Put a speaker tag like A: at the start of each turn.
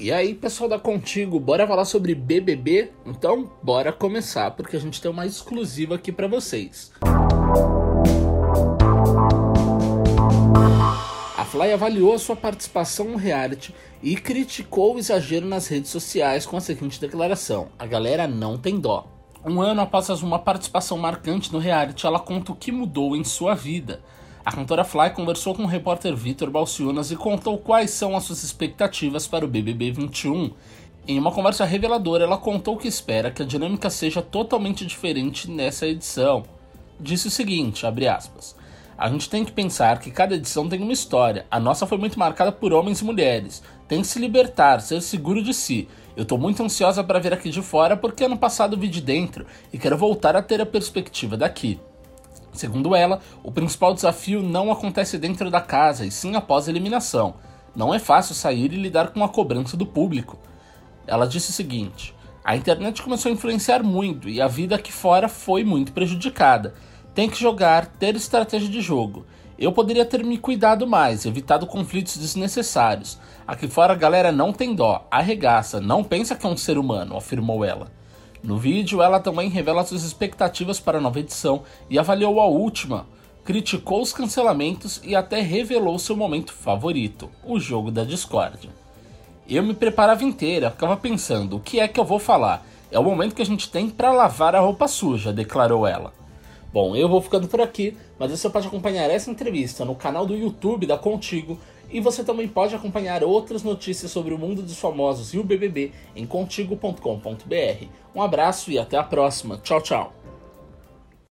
A: E aí, pessoal da Contigo, bora falar sobre BBB? Então, bora começar, porque a gente tem uma exclusiva aqui para vocês. A Fly avaliou a sua participação no reality e criticou o exagero nas redes sociais com a seguinte declaração: A galera não tem dó. Um ano após uma participação marcante no reality, ela conta o que mudou em sua vida. A cantora Fly conversou com o repórter Vitor Balciunas e contou quais são as suas expectativas para o BBB 21. Em uma conversa reveladora, ela contou que espera que a dinâmica seja totalmente diferente nessa edição. Disse o seguinte, aspas, A gente tem que pensar que cada edição tem uma história. A nossa foi muito marcada por homens e mulheres. Tem que se libertar, ser seguro de si. Eu tô muito ansiosa para ver aqui de fora porque ano passado vi de dentro e quero voltar a ter a perspectiva daqui. Segundo ela, o principal desafio não acontece dentro da casa, e sim após a eliminação. Não é fácil sair e lidar com a cobrança do público. Ela disse o seguinte: A internet começou a influenciar muito e a vida aqui fora foi muito prejudicada. Tem que jogar, ter estratégia de jogo. Eu poderia ter me cuidado mais, evitado conflitos desnecessários. Aqui fora a galera não tem dó, arregaça, não pensa que é um ser humano, afirmou ela. No vídeo, ela também revela suas expectativas para a nova edição e avaliou a última, criticou os cancelamentos e até revelou seu momento favorito, o jogo da discórdia. Eu me preparava inteira, ficava pensando, o que é que eu vou falar? É o momento que a gente tem para lavar a roupa suja, declarou ela. Bom, eu vou ficando por aqui, mas você pode acompanhar essa entrevista no canal do YouTube da Contigo e você também pode acompanhar outras notícias sobre o mundo dos famosos e o BBB em contigo.com.br. Um abraço e até a próxima. Tchau, tchau.